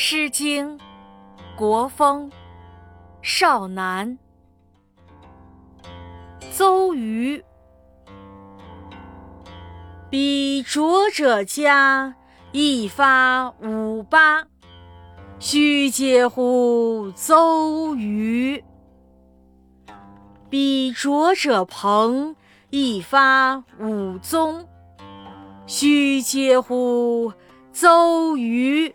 诗经·国风·少南。邹瑜。彼浊者家，一发五八。须嗟乎，邹瑜！彼浊者朋，一发五宗。须嗟乎，邹瑜！